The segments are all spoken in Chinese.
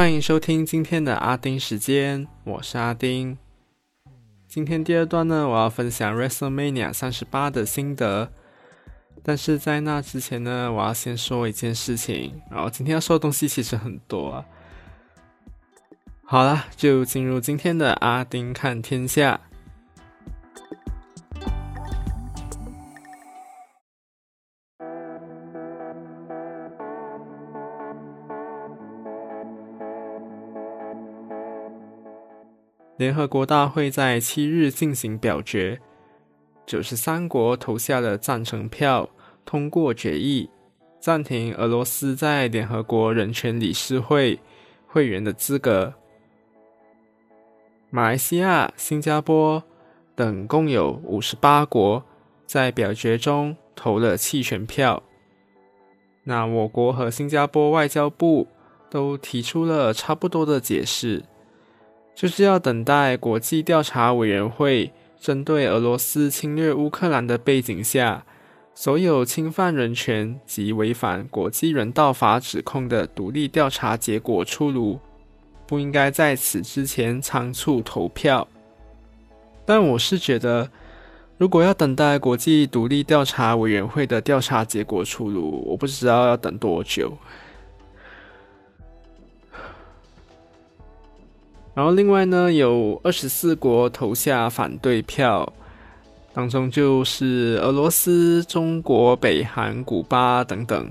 欢迎收听今天的阿丁时间，我是阿丁。今天第二段呢，我要分享 WrestleMania 三十八的心得。但是在那之前呢，我要先说一件事情。然后今天要说的东西其实很多。好了，就进入今天的阿丁看天下。联合国大会在七日进行表决，九十三国投下了赞成票，通过决议，暂停俄罗斯在联合国人权理事会会员的资格。马来西亚、新加坡等共有五十八国在表决中投了弃权票。那我国和新加坡外交部都提出了差不多的解释。就是要等待国际调查委员会针对俄罗斯侵略乌克兰的背景下，所有侵犯人权及违反国际人道法指控的独立调查结果出炉，不应该在此之前仓促投票。但我是觉得，如果要等待国际独立调查委员会的调查结果出炉，我不知道要等多久。然后另外呢，有二十四国投下反对票，当中就是俄罗斯、中国、北韩、古巴等等。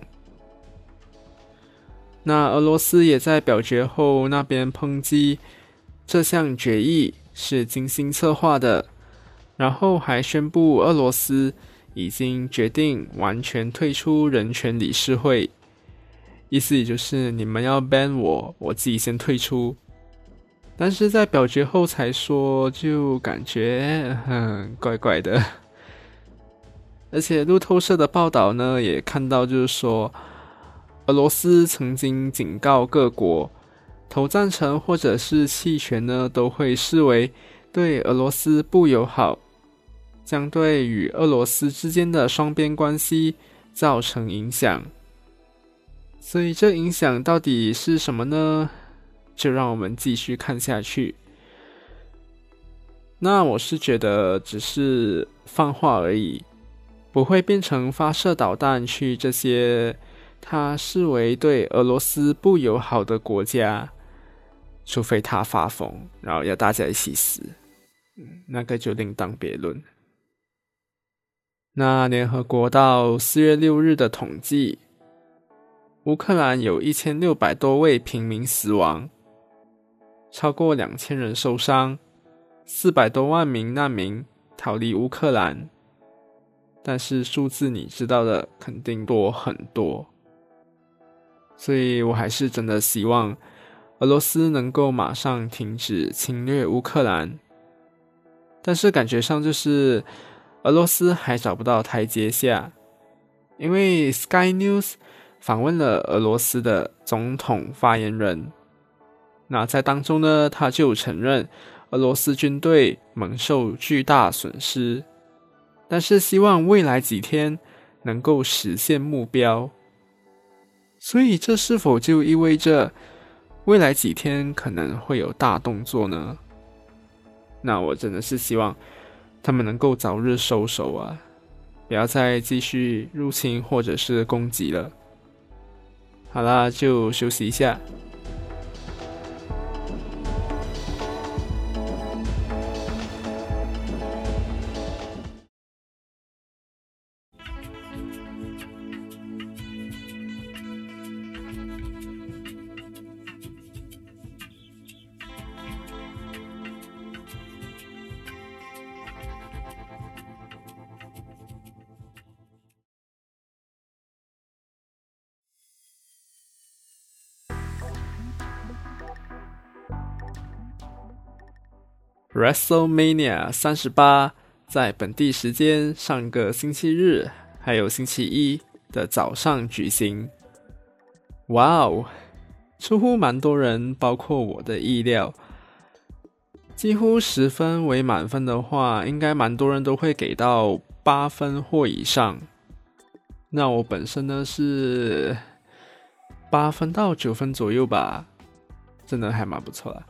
那俄罗斯也在表决后那边抨击这项决议是精心策划的，然后还宣布俄罗斯已经决定完全退出人权理事会，意思也就是你们要 ban 我，我自己先退出。但是在表决后才说，就感觉很怪怪的。而且路透社的报道呢，也看到就是说，俄罗斯曾经警告各国，投赞成或者是弃权呢，都会视为对俄罗斯不友好，将对与俄罗斯之间的双边关系造成影响。所以这影响到底是什么呢？就让我们继续看下去。那我是觉得只是放话而已，不会变成发射导弹去这些他视为对俄罗斯不友好的国家，除非他发疯，然后要大家一起死，那个就另当别论。那联合国到四月六日的统计，乌克兰有一千六百多位平民死亡。超过两千人受伤，四百多万名难民逃离乌克兰，但是数字你知道的肯定多很多，所以我还是真的希望俄罗斯能够马上停止侵略乌克兰，但是感觉上就是俄罗斯还找不到台阶下，因为 Sky News 访问了俄罗斯的总统发言人。那在当中呢，他就承认俄罗斯军队蒙受巨大损失，但是希望未来几天能够实现目标。所以，这是否就意味着未来几天可能会有大动作呢？那我真的是希望他们能够早日收手啊，不要再继续入侵或者是攻击了。好啦，就休息一下。WrestleMania 三十八在本地时间上个星期日，还有星期一的早上举行。哇哦，出乎蛮多人，包括我的意料。几乎十分为满分的话，应该蛮多人都会给到八分或以上。那我本身呢是八分到九分左右吧。真的还蛮不错的。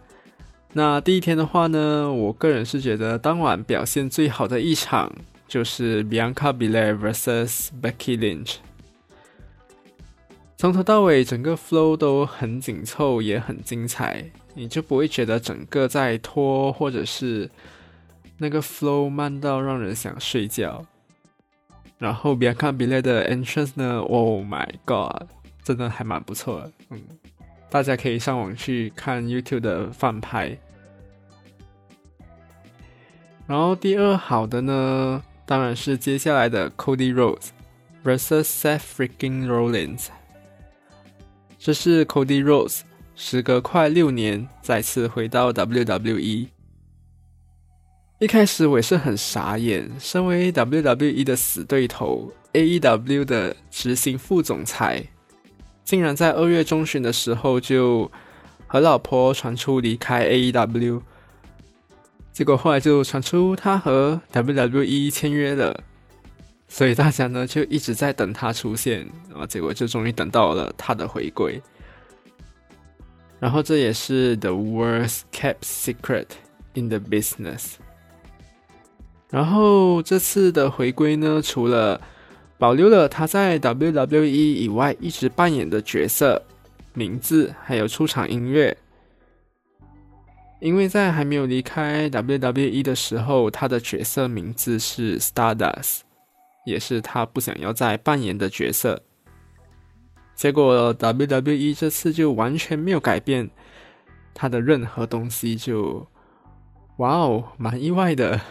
那第一天的话呢，我个人是觉得当晚表现最好的一场就是 Bianca Belair vs Becky Lynch。从头到尾，整个 flow 都很紧凑，也很精彩，你就不会觉得整个在拖，或者是那个 flow 慢到让人想睡觉。然后 Bianca Belair 的 entrance 呢，Oh my god，真的还蛮不错的，嗯。大家可以上网去看 YouTube 的翻拍。然后第二好的呢，当然是接下来的 Cody Rhodes vs Seth Freaking Rollins。这是 Cody Rhodes 时隔快六年再次回到 WWE。一开始我也是很傻眼，身为 WWE 的死对头，AEW 的执行副总裁。竟然在二月中旬的时候就和老婆传出离开 AEW，结果后来就传出他和 WWE 签约了，所以大家呢就一直在等他出现，啊，结果就终于等到了他的回归。然后这也是 The worst kept secret in the business。然后这次的回归呢，除了保留了他在 WWE 以外一直扮演的角色、名字，还有出场音乐。因为在还没有离开 WWE 的时候，他的角色名字是 Stardust，也是他不想要再扮演的角色。结果 WWE 这次就完全没有改变他的任何东西，就哇哦，蛮意外的。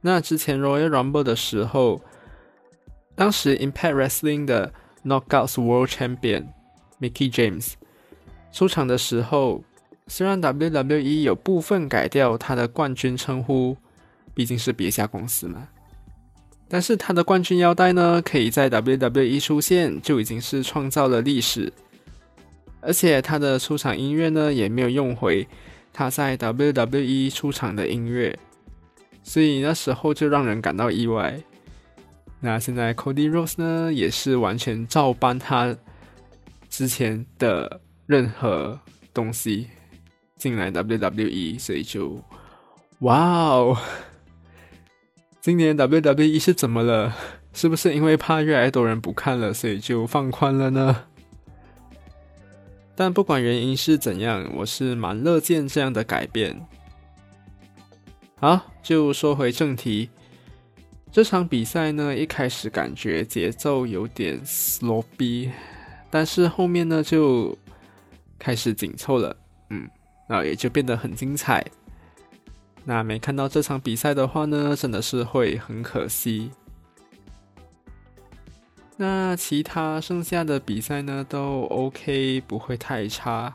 那之前 Royal Rumble 的时候。当时 Impact Wrestling 的 Knockouts World Champion Mickey James 出场的时候，虽然 WWE 有部分改掉他的冠军称呼，毕竟是别家公司嘛，但是他的冠军腰带呢，可以在 WWE 出现，就已经是创造了历史。而且他的出场音乐呢，也没有用回他在 WWE 出场的音乐，所以那时候就让人感到意外。那现在 Cody Rose 呢，也是完全照搬他之前的任何东西进来 WWE，所以就哇哦！今年 WWE 是怎么了？是不是因为怕越来越多人不看了，所以就放宽了呢？但不管原因是怎样，我是蛮乐见这样的改变。好，就说回正题。这场比赛呢，一开始感觉节奏有点 sloppy，但是后面呢就开始紧凑了，嗯，那也就变得很精彩。那没看到这场比赛的话呢，真的是会很可惜。那其他剩下的比赛呢都 OK，不会太差，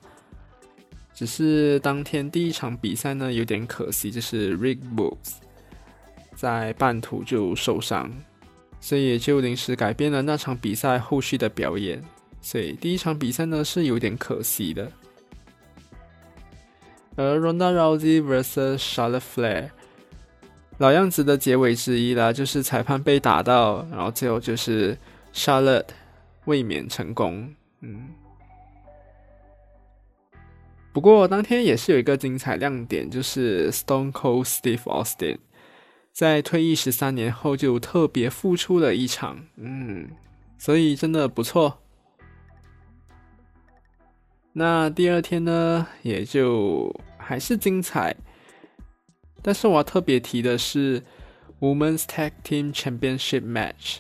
只是当天第一场比赛呢有点可惜，就是 Rick Books。在半途就受伤，所以也就临时改变了那场比赛后续的表演。所以第一场比赛呢是有点可惜的。而 Ronda Rousey vs Charlotte Flair，老样子的结尾之一啦，就是裁判被打到，然后最后就是 Charlotte 卫冕成功。嗯，不过当天也是有一个精彩亮点，就是 Stone Cold Steve Austin。在退役十三年后，就特别复出了一场，嗯，所以真的不错。那第二天呢，也就还是精彩，但是我要特别提的是 Women's Tag Team Championship Match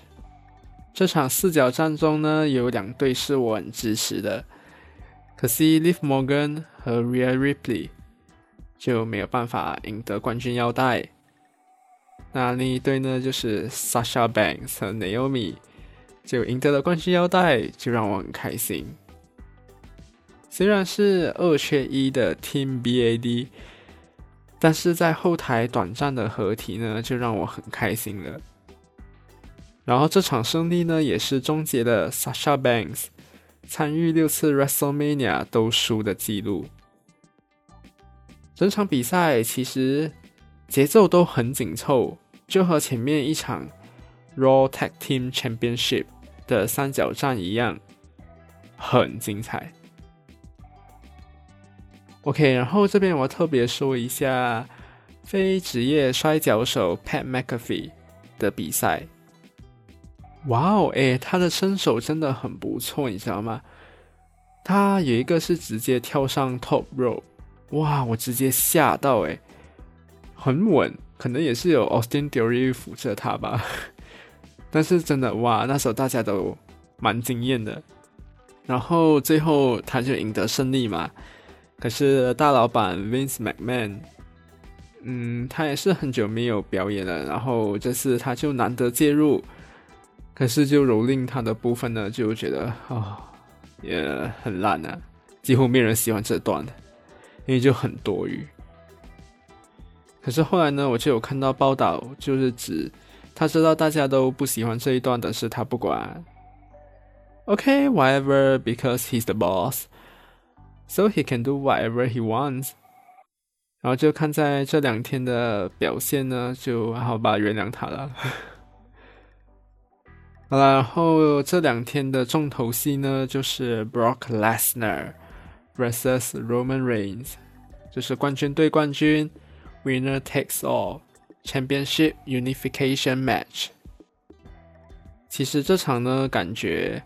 这场四角战中呢，有两队是我很支持的，可惜 Liv Morgan 和 Rhea Ripley 就没有办法赢得冠军腰带。那另一对呢，就是 Sasha Banks 和 Naomi，就赢得了冠军腰带，就让我很开心。虽然是二缺一的 Team BAD，但是在后台短暂的合体呢，就让我很开心了。然后这场胜利呢，也是终结了 Sasha Banks 参与六次 WrestleMania 都输的记录。整场比赛其实节奏都很紧凑。就和前面一场 Raw Tag Team Championship 的三角战一样，很精彩。OK，然后这边我特别说一下非职业摔跤手 Pat McAfee 的比赛。哇哦，哎，他的身手真的很不错，你知道吗？他有一个是直接跳上 top rope，哇，我直接吓到，哎，很稳，可能也是有 Austin Theory 扶着他吧。但是真的哇，那时候大家都蛮惊艳的。然后最后他就赢得胜利嘛。可是大老板 Vince McMahon，嗯，他也是很久没有表演了，然后这次他就难得介入，可是就蹂躏他的部分呢，就觉得啊，也很烂啊，几乎没人喜欢这段的，因为就很多余。可是后来呢，我就有看到报道，就是指他知道大家都不喜欢这一段，但是他不管。OK，whatever，because he's the boss。So he can do whatever he wants，然后就看在这两天的表现呢，就好吧，原谅他了。好了，然后这两天的重头戏呢，就是 Brock Lesnar vs Roman Reigns，就是冠军对冠军，Winner takes all Championship Unification Match。其实这场呢，感觉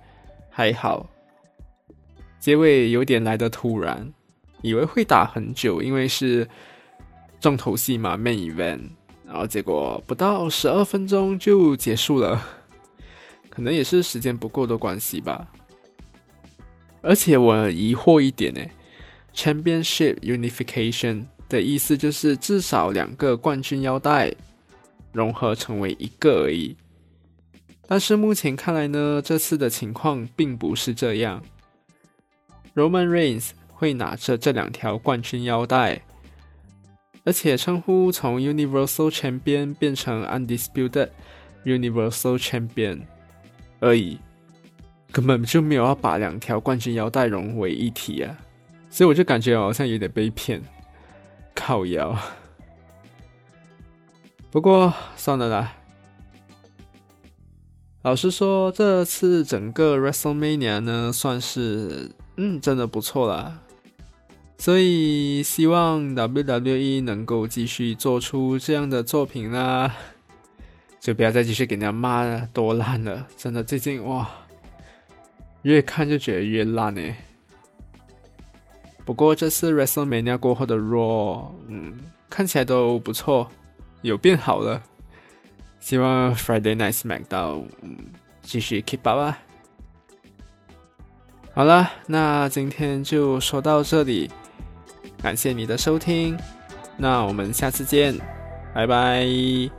还好。结尾有点来的突然，以为会打很久，因为是重头戏嘛，main event，然后结果不到十二分钟就结束了，可能也是时间不够的关系吧。而且我疑惑一点呢，Championship Unification 的意思就是至少两个冠军腰带融合成为一个而已，但是目前看来呢，这次的情况并不是这样。Roman Reigns 会拿着这两条冠军腰带，而且称呼从 Universal Champion 变成 Undisputed Universal Champion 而已，根本就没有要把两条冠军腰带融为一体啊！所以我就感觉好像有点被骗，靠腰。不过算了啦。老实说，这次整个 WrestleMania 呢，算是。嗯，真的不错啦，所以希望 WWE 能够继续做出这样的作品啦，就不要再继续给人家骂多烂了。真的，最近哇，越看就觉得越烂呢。不过这次 WrestleMania 过后的 Raw，嗯，看起来都不错，有变好了。希望 Friday Night Man 到嗯继续 keep up 啊。好了，那今天就说到这里，感谢你的收听，那我们下次见，拜拜。